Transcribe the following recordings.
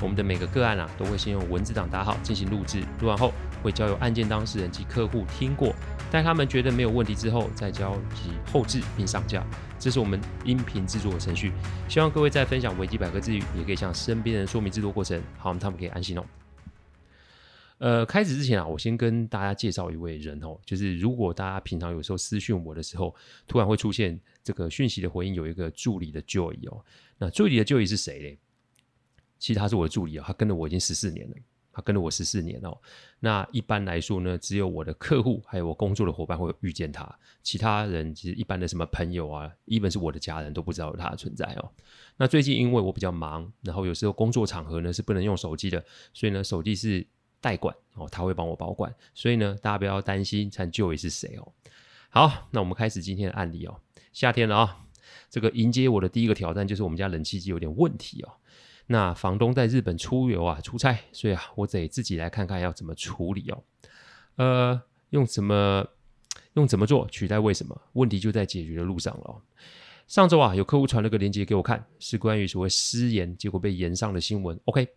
我们的每个个案啊，都会先用文字档打好进行录制，录完后会交由案件当事人及客户听过，待他们觉得没有问题之后，再交及后制并上架。这是我们音频制作的程序。希望各位在分享维基百科之余，也可以向身边人说明制作过程，好，他们可以安心哦。呃，开始之前啊，我先跟大家介绍一位人哦，就是如果大家平常有时候私讯我的时候，突然会出现这个讯息的回应，有一个助理的 Joy 哦，那助理的 Joy 是谁嘞？其实他是我的助理啊，他跟了我已经十四年了，他跟了我十四年哦。那一般来说呢，只有我的客户还有我工作的伙伴会遇见他，其他人其实一般的什么朋友啊，even 是我的家人都不知道有他的存在哦。那最近因为我比较忙，然后有时候工作场合呢是不能用手机的，所以呢手机是。代管哦，他会帮我保管，所以呢，大家不要担心，看 Joey 是谁哦。好，那我们开始今天的案例哦。夏天了啊、哦，这个迎接我的第一个挑战就是我们家冷气机有点问题哦。那房东在日本出游啊，出差，所以啊，我得自己来看看要怎么处理哦。呃，用什么用怎么做取代为什么？问题就在解决的路上了。上周啊，有客户传了个链接给我看，是关于所谓失言结果被炎上的新闻。OK。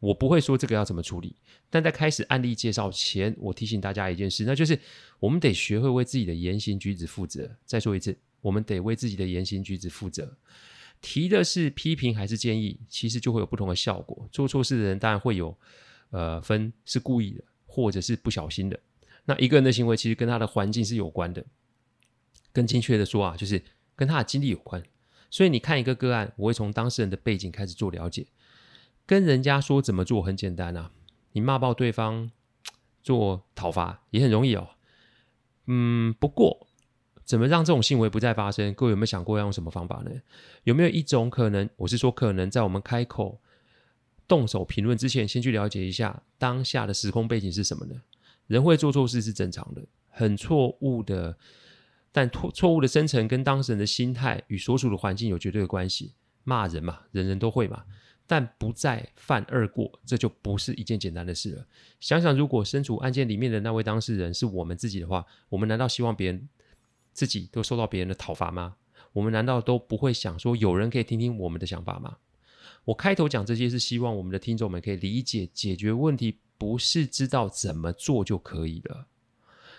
我不会说这个要怎么处理，但在开始案例介绍前，我提醒大家一件事，那就是我们得学会为自己的言行举止负责。再说一次，我们得为自己的言行举止负责。提的是批评还是建议，其实就会有不同的效果。做错事的人当然会有，呃，分是故意的，或者是不小心的。那一个人的行为其实跟他的环境是有关的，更精确的说啊，就是跟他的经历有关。所以你看一个个案，我会从当事人的背景开始做了解。跟人家说怎么做很简单啊，你骂爆对方做讨伐也很容易哦。嗯，不过怎么让这种行为不再发生？各位有没有想过要用什么方法呢？有没有一种可能？我是说，可能在我们开口动手评论之前，先去了解一下当下的时空背景是什么呢？人会做错事是正常的，很错误的，但错错误的生成跟当事人的心态与所处的环境有绝对的关系。骂人嘛，人人都会嘛。但不再犯二过，这就不是一件简单的事了。想想，如果身处案件里面的那位当事人是我们自己的话，我们难道希望别人自己都受到别人的讨伐吗？我们难道都不会想说，有人可以听听我们的想法吗？我开头讲这些，是希望我们的听众们可以理解，解决问题不是知道怎么做就可以了。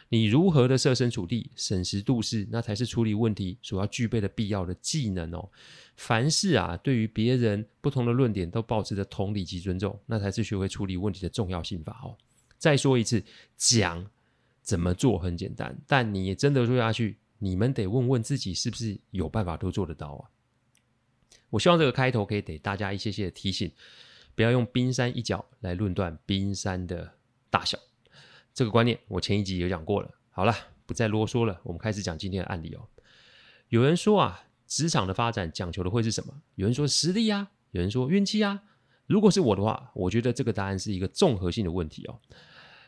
你如何的设身处地、审时度势，那才是处理问题所要具备的必要的技能哦。凡事啊，对于别人不同的论点都保持着同理及尊重，那才是学会处理问题的重要心法哦。再说一次，讲怎么做很简单，但你真的做下去，你们得问问自己是不是有办法都做得到啊。我希望这个开头可以给大家一些些的提醒，不要用冰山一角来论断冰山的大小。这个观念我前一集有讲过了。好了，不再啰嗦了，我们开始讲今天的案例哦。有人说啊，职场的发展讲求的会是什么？有人说实力啊，有人说运气啊。如果是我的话，我觉得这个答案是一个综合性的问题哦。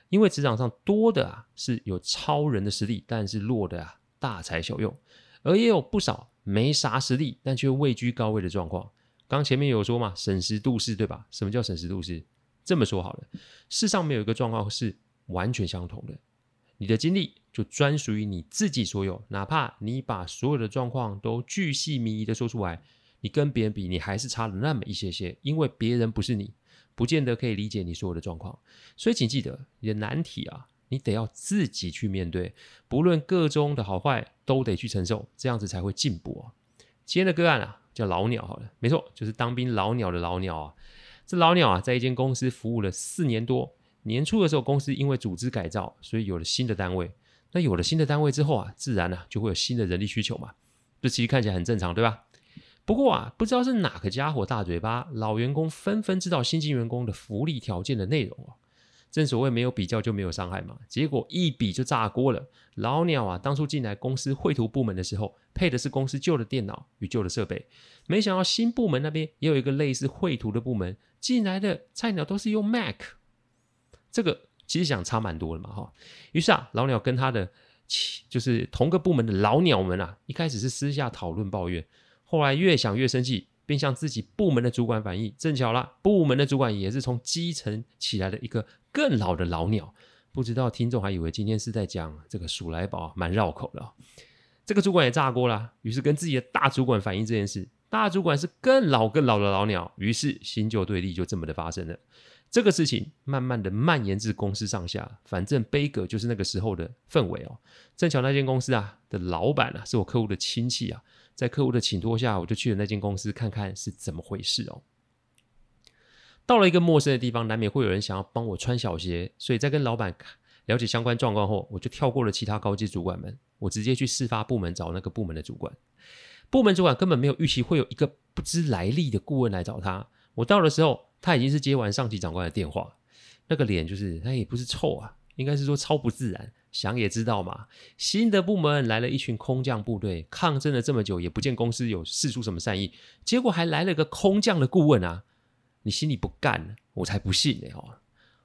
因为职场上多的啊是有超人的实力，但是弱的啊大材小用，而也有不少没啥实力但却位居高位的状况。刚前面有说嘛，审时度势，对吧？什么叫审时度势？这么说好了，世上没有一个状况是。完全相同的，你的经历就专属于你自己所有。哪怕你把所有的状况都巨细靡遗的说出来，你跟别人比，你还是差了那么一些些。因为别人不是你，不见得可以理解你所有的状况。所以请记得，你的难题啊，你得要自己去面对，不论个中的好坏，都得去承受，这样子才会进步啊。今天的个案啊，叫老鸟，好了，没错，就是当兵老鸟的老鸟啊。这老鸟啊，在一间公司服务了四年多。年初的时候，公司因为组织改造，所以有了新的单位。那有了新的单位之后啊，自然呢、就会有新的人力需求嘛。这其实看起来很正常，对吧？不过啊，不知道是哪个家伙大嘴巴，老员工纷纷知道新进员工的福利条件的内容啊。正所谓没有比较就没有伤害嘛。结果一比就炸锅了。老鸟啊，当初进来公司绘图部门的时候，配的是公司旧的电脑与旧的设备。没想到新部门那边也有一个类似绘图的部门，进来的菜鸟都是用 Mac。这个其实想差蛮多的嘛，哈。于是啊，老鸟跟他的就是同个部门的老鸟们啊，一开始是私下讨论抱怨，后来越想越生气，并向自己部门的主管反映。正巧啦，部门的主管也是从基层起来的一个更老的老鸟。不知道听众还以为今天是在讲这个鼠来宝，蛮绕口的。这个主管也炸锅了，于是跟自己的大主管反映这件事。大主管是更老更老的老鸟，于是新旧对立就这么的发生了。这个事情慢慢的蔓延至公司上下，反正杯葛就是那个时候的氛围哦。正巧那间公司啊的老板啊是我客户的亲戚啊，在客户的请托下，我就去了那间公司看看是怎么回事哦。到了一个陌生的地方，难免会有人想要帮我穿小鞋，所以在跟老板了解相关状况后，我就跳过了其他高级主管们，我直接去事发部门找那个部门的主管。部门主管根本没有预期会有一个不知来历的顾问来找他。我到的时候，他已经是接完上级长官的电话，那个脸就是他也不是臭啊，应该是说超不自然。想也知道嘛，新的部门来了一群空降部队，抗争了这么久，也不见公司有释出什么善意，结果还来了个空降的顾问啊！你心里不干，我才不信呢！哦，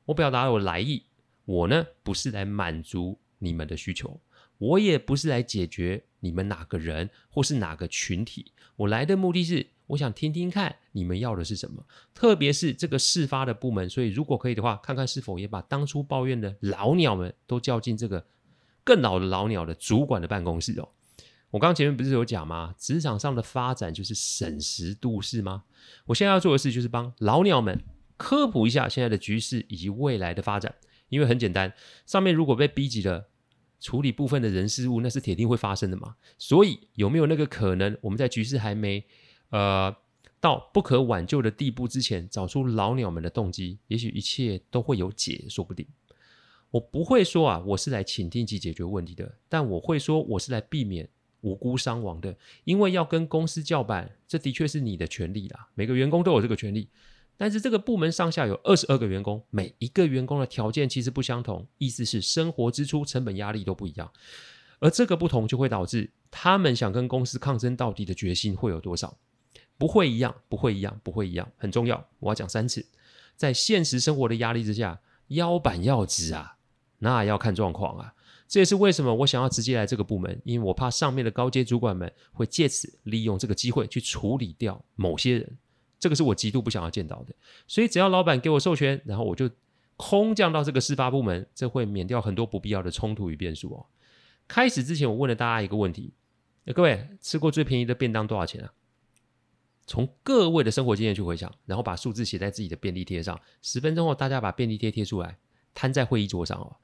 我表达我来意，我呢不是来满足你们的需求，我也不是来解决你们哪个人或是哪个群体，我来的目的是，我想听听看你们要的是什么，特别是这个事发的部门，所以如果可以的话，看看是否也把当初抱怨的老鸟们都叫进这个更老的老鸟的主管的办公室哦。我刚前面不是有讲吗？职场上的发展就是审时度势吗？我现在要做的事就是帮老鸟们科普一下现在的局势以及未来的发展。因为很简单，上面如果被逼急了，处理部分的人事物，那是铁定会发生的嘛。所以有没有那个可能，我们在局势还没呃到不可挽救的地步之前，找出老鸟们的动机，也许一切都会有解，说不定。我不会说啊，我是来倾听及解决问题的，但我会说，我是来避免。无辜伤亡的，因为要跟公司叫板，这的确是你的权利啦。每个员工都有这个权利，但是这个部门上下有二十二个员工，每一个员工的条件其实不相同，意思是生活支出、成本压力都不一样，而这个不同就会导致他们想跟公司抗争到底的决心会有多少？不会一样，不会一样，不会一样，很重要，我要讲三次。在现实生活的压力之下，腰板要直啊，那要看状况啊。这也是为什么我想要直接来这个部门，因为我怕上面的高阶主管们会借此利用这个机会去处理掉某些人，这个是我极度不想要见到的。所以只要老板给我授权，然后我就空降到这个事发部门，这会免掉很多不必要的冲突与变数哦。开始之前，我问了大家一个问题：各位吃过最便宜的便当多少钱啊？从各位的生活经验去回想，然后把数字写在自己的便利贴上。十分钟后，大家把便利贴贴出来，摊在会议桌上哦。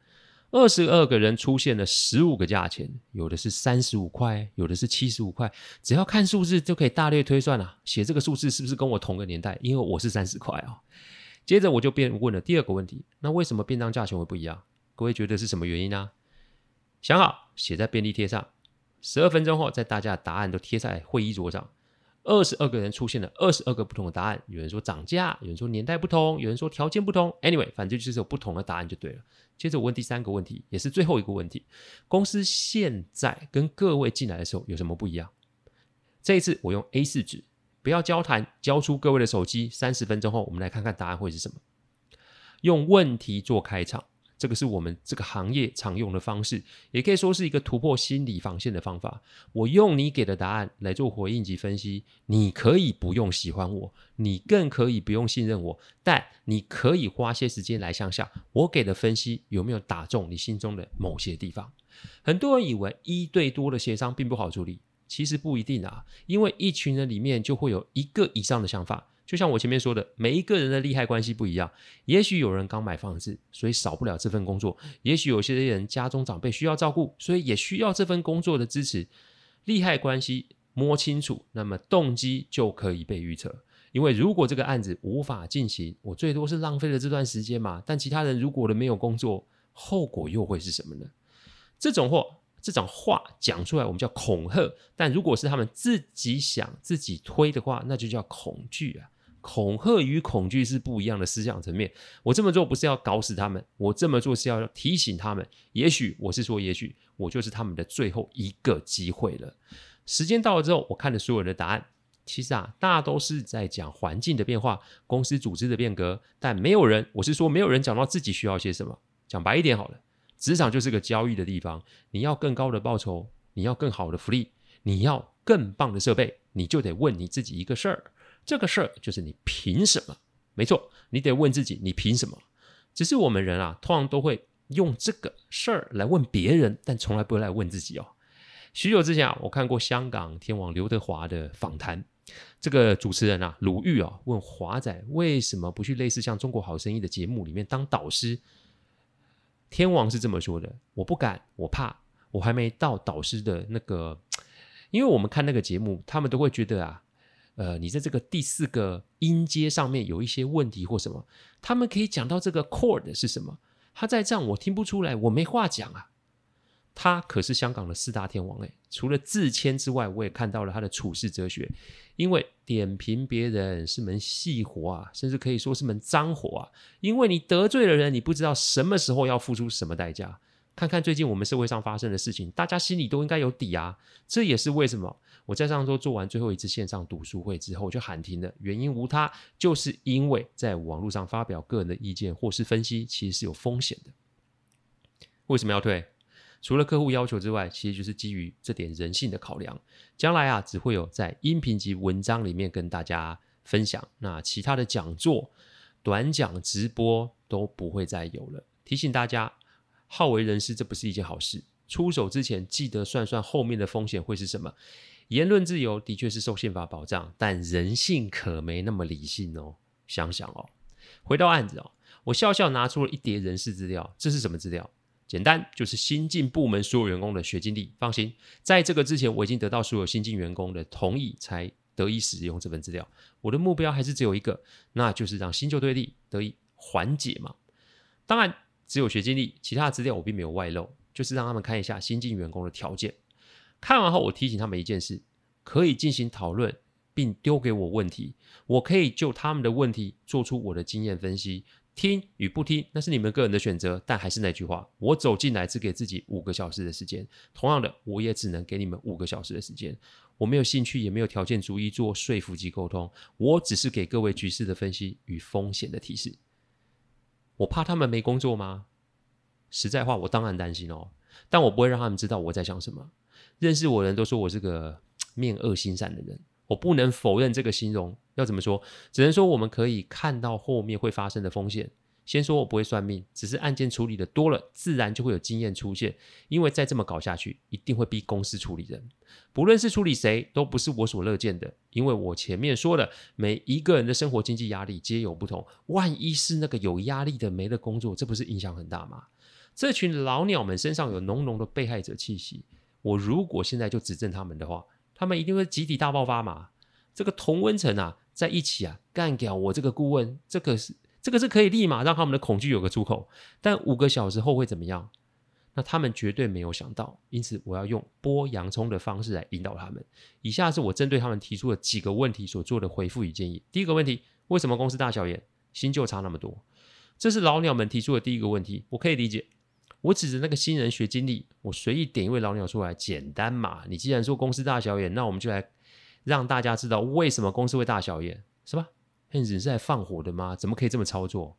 二十二个人出现了十五个价钱，有的是三十五块，有的是七十五块。只要看数字就可以大略推算了啊，写这个数字是不是跟我同个年代？因为我是三十块啊。接着我就便问了第二个问题：那为什么便当价钱会不一样？各位觉得是什么原因呢？想好写在便利贴上，十二分钟后，在大家的答案都贴在会议桌上。二十二个人出现了二十二个不同的答案，有人说涨价，有人说年代不同，有人说条件不同。Anyway，反正就是有不同的答案就对了。接着我问第三个问题，也是最后一个问题：公司现在跟各位进来的时候有什么不一样？这一次我用 A4 纸，不要交谈，交出各位的手机。三十分钟后，我们来看看答案会是什么。用问题做开场。这个是我们这个行业常用的方式，也可以说是一个突破心理防线的方法。我用你给的答案来做回应及分析，你可以不用喜欢我，你更可以不用信任我，但你可以花些时间来想想，我给的分析有没有打中你心中的某些地方。很多人以为一对多的协商并不好处理，其实不一定啊，因为一群人里面就会有一个以上的想法。就像我前面说的，每一个人的利害关系不一样。也许有人刚买房子，所以少不了这份工作；也许有些人家中长辈需要照顾，所以也需要这份工作的支持。利害关系摸清楚，那么动机就可以被预测。因为如果这个案子无法进行，我最多是浪费了这段时间嘛。但其他人如果了没有工作，后果又会是什么呢？这种话，这种话讲出来，我们叫恐吓；但如果是他们自己想、自己推的话，那就叫恐惧啊。恐吓与恐惧是不一样的思想层面。我这么做不是要搞死他们，我这么做是要提醒他们。也许我是说，也许我就是他们的最后一个机会了。时间到了之后，我看了所有人的答案，其实啊，大都是在讲环境的变化、公司组织的变革，但没有人，我是说没有人讲到自己需要些什么。讲白一点好了，职场就是个交易的地方。你要更高的报酬，你要更好的福利，你要更棒的设备，你就得问你自己一个事儿。这个事儿就是你凭什么？没错，你得问自己，你凭什么？只是我们人啊，通常都会用这个事儿来问别人，但从来不会来问自己哦。许久之前啊，我看过香港天王刘德华的访谈。这个主持人啊，鲁豫啊，问华仔为什么不去类似像《中国好声音》的节目里面当导师？天王是这么说的：“我不敢，我怕，我还没到导师的那个。因为我们看那个节目，他们都会觉得啊，呃，你在这个第四个音阶上面有一些问题或什么，他们可以讲到这个 chord 是什么，他在这样我听不出来，我没话讲啊。”他可是香港的四大天王诶，除了自谦之外，我也看到了他的处世哲学。因为点评别人是门细活啊，甚至可以说是门脏活啊。因为你得罪了人，你不知道什么时候要付出什么代价。看看最近我们社会上发生的事情，大家心里都应该有底啊。这也是为什么我在上周做完最后一次线上读书会之后就喊停了。原因无他，就是因为在网络上发表个人的意见或是分析，其实是有风险的。为什么要退？除了客户要求之外，其实就是基于这点人性的考量。将来啊，只会有在音频及文章里面跟大家分享，那其他的讲座、短讲、直播都不会再有了。提醒大家，好为人师，这不是一件好事。出手之前，记得算算后面的风险会是什么。言论自由的确是受宪法保障，但人性可没那么理性哦。想想哦，回到案子哦，我笑笑拿出了一叠人事资料，这是什么资料？简单就是新进部门所有员工的学经历。放心，在这个之前，我已经得到所有新进员工的同意，才得以使用这份资料。我的目标还是只有一个，那就是让新旧对立得以缓解嘛。当然，只有学经历，其他的资料我并没有外露，就是让他们看一下新进员工的条件。看完后，我提醒他们一件事：可以进行讨论，并丢给我问题，我可以就他们的问题做出我的经验分析。听与不听，那是你们个人的选择。但还是那句话，我走进来只给自己五个小时的时间。同样的，我也只能给你们五个小时的时间。我没有兴趣，也没有条件逐一做说服及沟通。我只是给各位局势的分析与风险的提示。我怕他们没工作吗？实在话，我当然担心哦。但我不会让他们知道我在想什么。认识我的人都说我是个面恶心善的人。我不能否认这个形容，要怎么说？只能说我们可以看到后面会发生的风险。先说我不会算命，只是案件处理的多了，自然就会有经验出现。因为再这么搞下去，一定会逼公司处理人，不论是处理谁，都不是我所乐见的。因为我前面说的，每一个人的生活经济压力皆有不同，万一是那个有压力的没了工作，这不是影响很大吗？这群老鸟们身上有浓浓的被害者气息，我如果现在就指证他们的话。他们一定会集体大爆发嘛？这个同温层啊，在一起啊，干掉我这个顾问，这个是这个是可以立马让他们的恐惧有个出口。但五个小时后会怎么样？那他们绝对没有想到。因此，我要用剥洋葱的方式来引导他们。以下是我针对他们提出的几个问题所做的回复与建议。第一个问题：为什么公司大小眼，新旧差那么多？这是老鸟们提出的第一个问题，我可以理解。我指着那个新人学经历，我随意点一位老鸟出来，简单嘛。你既然说公司大小眼，那我们就来让大家知道为什么公司会大小眼，是吧？你是在放火的吗？怎么可以这么操作？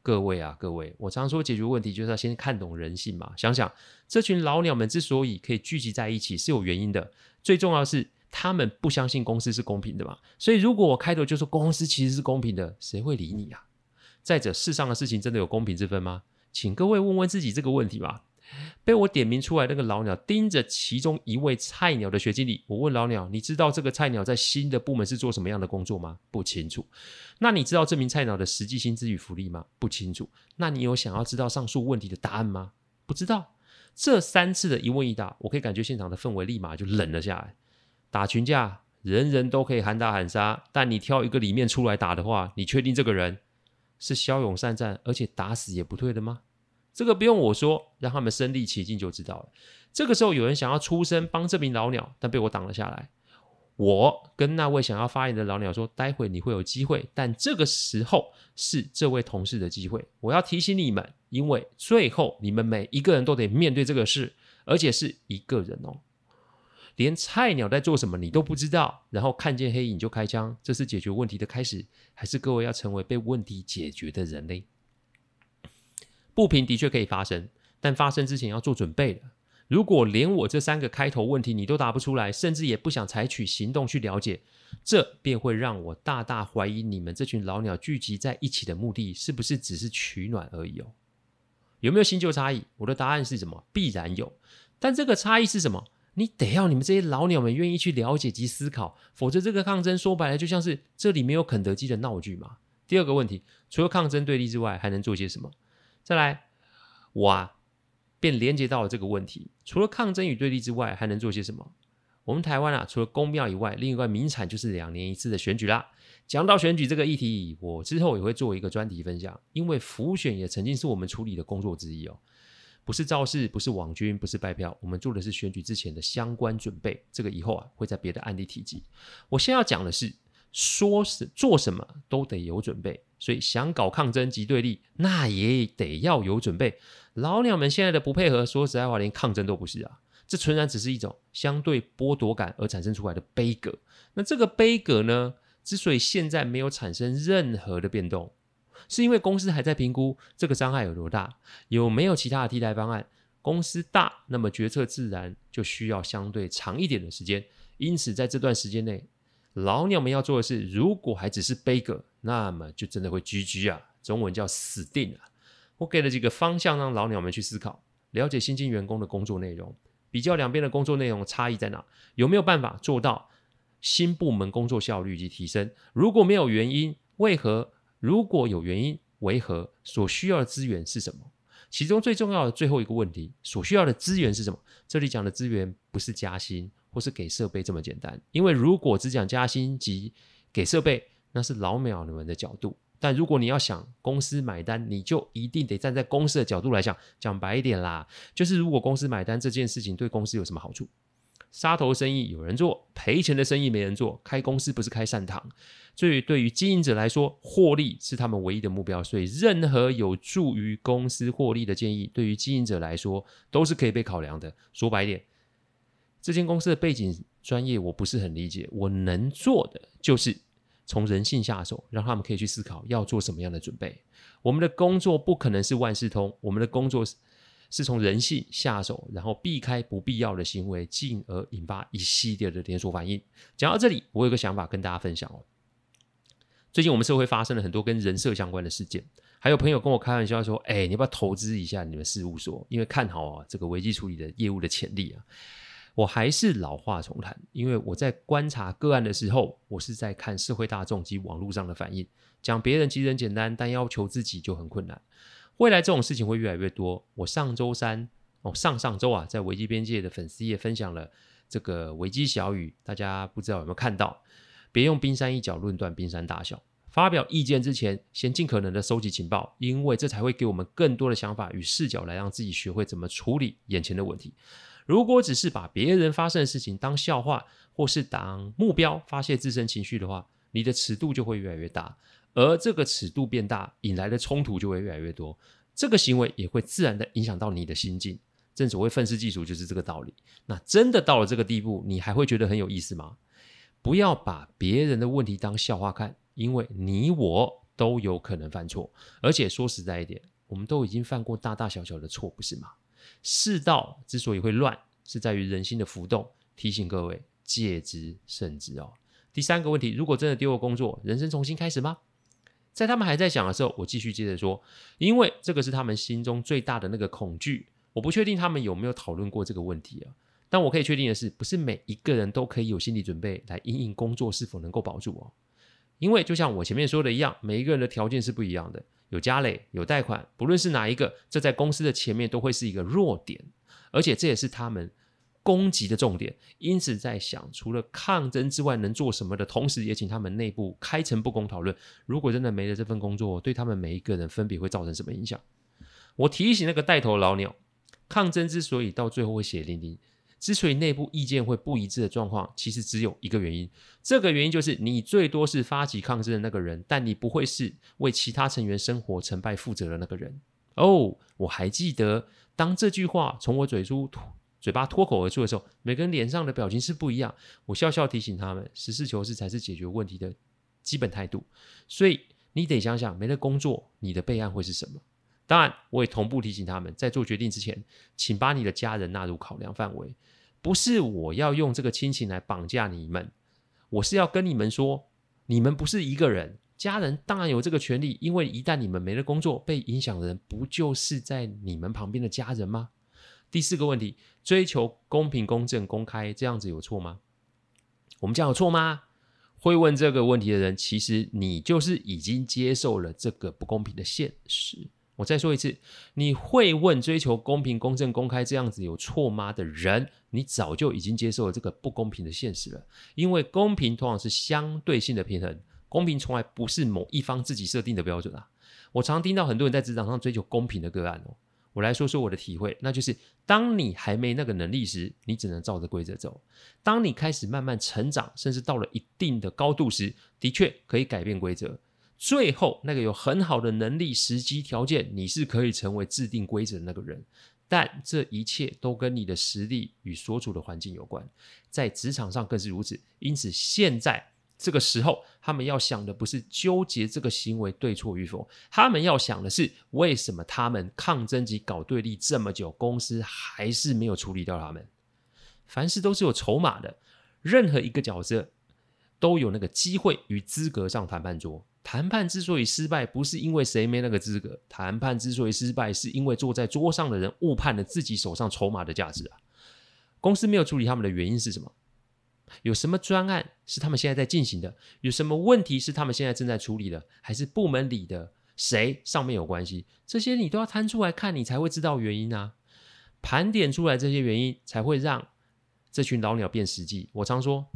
各位啊，各位，我常说解决问题就是要先看懂人性嘛。想想这群老鸟们之所以可以聚集在一起，是有原因的。最重要的是，他们不相信公司是公平的嘛。所以如果我开头就说公司其实是公平的，谁会理你啊？再者，世上的事情真的有公平之分吗？请各位问问自己这个问题吧。被我点名出来那个老鸟盯着其中一位菜鸟的学经理，我问老鸟：“你知道这个菜鸟在新的部门是做什么样的工作吗？”不清楚。那你知道这名菜鸟的实际薪资与福利吗？不清楚。那你有想要知道上述问题的答案吗？不知道。这三次的一问一答，我可以感觉现场的氛围立马就冷了下来。打群架，人人都可以喊打喊杀，但你挑一个里面出来打的话，你确定这个人？是骁勇善战，而且打死也不退的吗？这个不用我说，让他们身历其境就知道了。这个时候有人想要出声帮这名老鸟，但被我挡了下来。我跟那位想要发言的老鸟说：“待会你会有机会，但这个时候是这位同事的机会。我要提醒你们，因为最后你们每一个人都得面对这个事，而且是一个人哦。”连菜鸟在做什么你都不知道，然后看见黑影就开枪，这是解决问题的开始，还是各位要成为被问题解决的人呢？不平的确可以发生，但发生之前要做准备的。如果连我这三个开头问题你都答不出来，甚至也不想采取行动去了解，这便会让我大大怀疑你们这群老鸟聚集在一起的目的是不是只是取暖而已哦？有没有新旧差异？我的答案是什么？必然有。但这个差异是什么？你得要你们这些老鸟们愿意去了解及思考，否则这个抗争说白了就像是这里没有肯德基的闹剧嘛。第二个问题，除了抗争对立之外，还能做些什么？再来，我啊。便连接到了这个问题：除了抗争与对立之外，还能做些什么？我们台湾啊，除了公庙以外，另一块名产就是两年一次的选举啦。讲到选举这个议题，我之后也会做一个专题分享，因为辅选也曾经是我们处理的工作之一哦。不是造势，不是网军，不是拜票，我们做的是选举之前的相关准备。这个以后啊，会在别的案例提及。我现在要讲的是，说是做什么都得有准备，所以想搞抗争及对立，那也得要有准备。老鸟们现在的不配合，说实在话，连抗争都不是啊！这纯然只是一种相对剥夺感而产生出来的杯葛。那这个杯葛呢，之所以现在没有产生任何的变动，是因为公司还在评估这个伤害有多大，有没有其他的替代方案。公司大，那么决策自然就需要相对长一点的时间。因此，在这段时间内，老鸟们要做的是，如果还只是杯葛，那么就真的会 GG 啊！中文叫死定了。我给了几个方向，让老鸟们去思考，了解新进员工的工作内容，比较两边的工作内容差异在哪，有没有办法做到新部门工作效率及提升？如果没有原因，为何？如果有原因，为何？所需要的资源是什么？其中最重要的最后一个问题，所需要的资源是什么？这里讲的资源不是加薪或是给设备这么简单，因为如果只讲加薪及给设备，那是老鸟们的角度。但如果你要想公司买单，你就一定得站在公司的角度来讲。讲白一点啦，就是如果公司买单这件事情对公司有什么好处？杀头生意有人做，赔钱的生意没人做。开公司不是开善堂，所以对于经营者来说，获利是他们唯一的目标。所以任何有助于公司获利的建议，对于经营者来说都是可以被考量的。说白点，这间公司的背景专业我不是很理解，我能做的就是。从人性下手，让他们可以去思考要做什么样的准备。我们的工作不可能是万事通，我们的工作是是从人性下手，然后避开不必要的行为，进而引发一系列的连锁反应。讲到这里，我有个想法跟大家分享哦。最近我们社会发生了很多跟人设相关的事件，还有朋友跟我开玩笑说：“哎，你要不要投资一下你们事务所？因为看好啊这个危机处理的业务的潜力啊。”我还是老话重谈，因为我在观察个案的时候，我是在看社会大众及网络上的反应。讲别人其实很简单，但要求自己就很困难。未来这种事情会越来越多。我上周三哦，上上周啊，在危机边界的粉丝页分享了这个危机小语，大家不知道有没有看到？别用冰山一角论断冰山大小。发表意见之前，先尽可能的收集情报，因为这才会给我们更多的想法与视角，来让自己学会怎么处理眼前的问题。如果只是把别人发生的事情当笑话，或是当目标发泄自身情绪的话，你的尺度就会越来越大，而这个尺度变大，引来的冲突就会越来越多。这个行为也会自然的影响到你的心境。正所谓愤世嫉俗，就是这个道理。那真的到了这个地步，你还会觉得很有意思吗？不要把别人的问题当笑话看，因为你我都有可能犯错。而且说实在一点，我们都已经犯过大大小小的错，不是吗？世道之所以会乱，是在于人心的浮动。提醒各位，戒之慎之哦。第三个问题，如果真的丢了工作，人生重新开始吗？在他们还在想的时候，我继续接着说，因为这个是他们心中最大的那个恐惧。我不确定他们有没有讨论过这个问题啊。但我可以确定的是，不是每一个人都可以有心理准备来因应工作是否能够保住哦。因为就像我前面说的一样，每一个人的条件是不一样的。有家累，有贷款，不论是哪一个，这在公司的前面都会是一个弱点，而且这也是他们攻击的重点。因此，在想除了抗争之外能做什么的同时，也请他们内部开诚布公讨论，如果真的没了这份工作，对他们每一个人分别会造成什么影响？我提醒那个带头老鸟，抗争之所以到最后会血淋淋。之所以内部意见会不一致的状况，其实只有一个原因。这个原因就是你最多是发起抗争的那个人，但你不会是为其他成员生活成败负责的那个人。哦，我还记得，当这句话从我嘴出嘴巴脱口而出的时候，每个人脸上的表情是不一样。我笑笑提醒他们，实事求是才是解决问题的基本态度。所以你得想想，没了工作，你的备案会是什么？当然，我也同步提醒他们，在做决定之前，请把你的家人纳入考量范围。不是我要用这个亲情来绑架你们，我是要跟你们说，你们不是一个人，家人当然有这个权利，因为一旦你们没了工作，被影响的人不就是在你们旁边的家人吗？第四个问题，追求公平、公正、公开，这样子有错吗？我们讲有错吗？会问这个问题的人，其实你就是已经接受了这个不公平的现实。我再说一次，你会问追求公平、公正、公开这样子有错吗的人，你早就已经接受了这个不公平的现实了。因为公平通常是相对性的平衡，公平从来不是某一方自己设定的标准啊。我常听到很多人在职场上追求公平的个案哦。我来说说我的体会，那就是当你还没那个能力时，你只能照着规则走；当你开始慢慢成长，甚至到了一定的高度时，的确可以改变规则。最后，那个有很好的能力、时机条件，你是可以成为制定规则的那个人。但这一切都跟你的实力与所处的环境有关，在职场上更是如此。因此，现在这个时候，他们要想的不是纠结这个行为对错与否，他们要想的是为什么他们抗争及搞对立这么久，公司还是没有处理掉他们。凡事都是有筹码的，任何一个角色都有那个机会与资格上谈判桌。谈判之所以失败，不是因为谁没那个资格。谈判之所以失败，是因为坐在桌上的人误判了自己手上筹码的价值啊。公司没有处理他们的原因是什么？有什么专案是他们现在在进行的？有什么问题是他们现在正在处理的？还是部门里的谁上面有关系？这些你都要摊出来看，你才会知道原因啊。盘点出来这些原因，才会让这群老鸟变实际。我常说，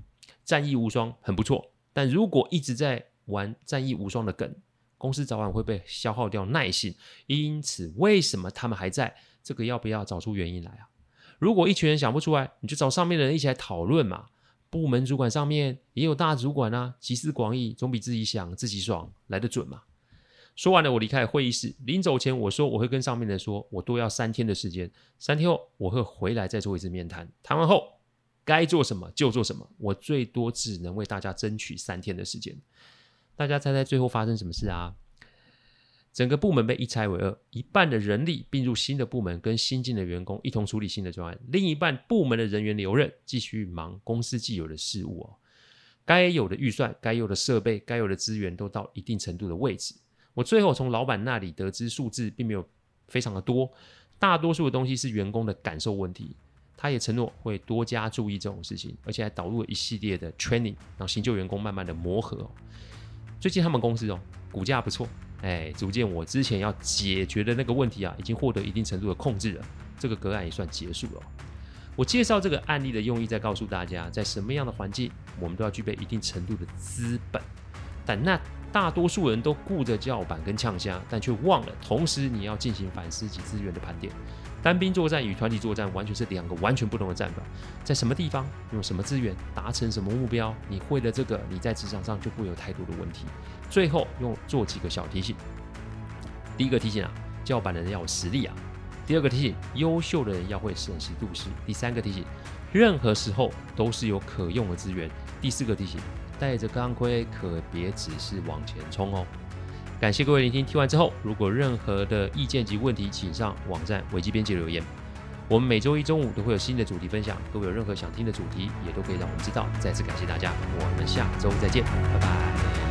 战意无双很不错，但如果一直在玩战意无双的梗，公司早晚会被消耗掉耐性。因此，为什么他们还在？这个要不要找出原因来啊？如果一群人想不出来，你就找上面的人一起来讨论嘛。部门主管上面也有大主管啊，集思广益，总比自己想自己爽来得准嘛。说完了，我离开会议室。临走前，我说我会跟上面的说，我多要三天的时间。三天后，我会回来再做一次面谈。谈完后，该做什么就做什么。我最多只能为大家争取三天的时间。大家猜猜最后发生什么事啊？整个部门被一拆为二，一半的人力并入新的部门，跟新进的员工一同处理新的专案；另一半部门的人员留任，继续忙公司既有的事务哦。该有的预算、该有的设备、该有的资源都到一定程度的位置。我最后从老板那里得知数字并没有非常的多，大多数的东西是员工的感受问题。他也承诺会多加注意这种事情，而且还导入了一系列的 training，让新旧员工慢慢的磨合哦。最近他们公司哦，股价不错，哎，逐渐我之前要解决的那个问题啊，已经获得一定程度的控制了，这个个案也算结束了。我介绍这个案例的用意，在告诉大家，在什么样的环境，我们都要具备一定程度的资本，但那大多数人都顾着叫板跟呛虾，但却忘了，同时你要进行反思及资源的盘点。单兵作战与团体作战完全是两个完全不同的战法，在什么地方用什么资源达成什么目标，你会了这个，你在职场上就不会有太多的问题。最后用做几个小提醒：第一个提醒啊，叫板的人要有实力啊；第二个提醒，优秀的人要会审时度势；第三个提醒，任何时候都是有可用的资源；第四个提醒，带着钢盔可别只是往前冲哦。感谢各位聆听，听完之后，如果任何的意见及问题，请上网站维基编辑留言。我们每周一中午都会有新的主题分享，各位有任何想听的主题，也都可以让我们知道。再次感谢大家，我们下周再见，拜拜。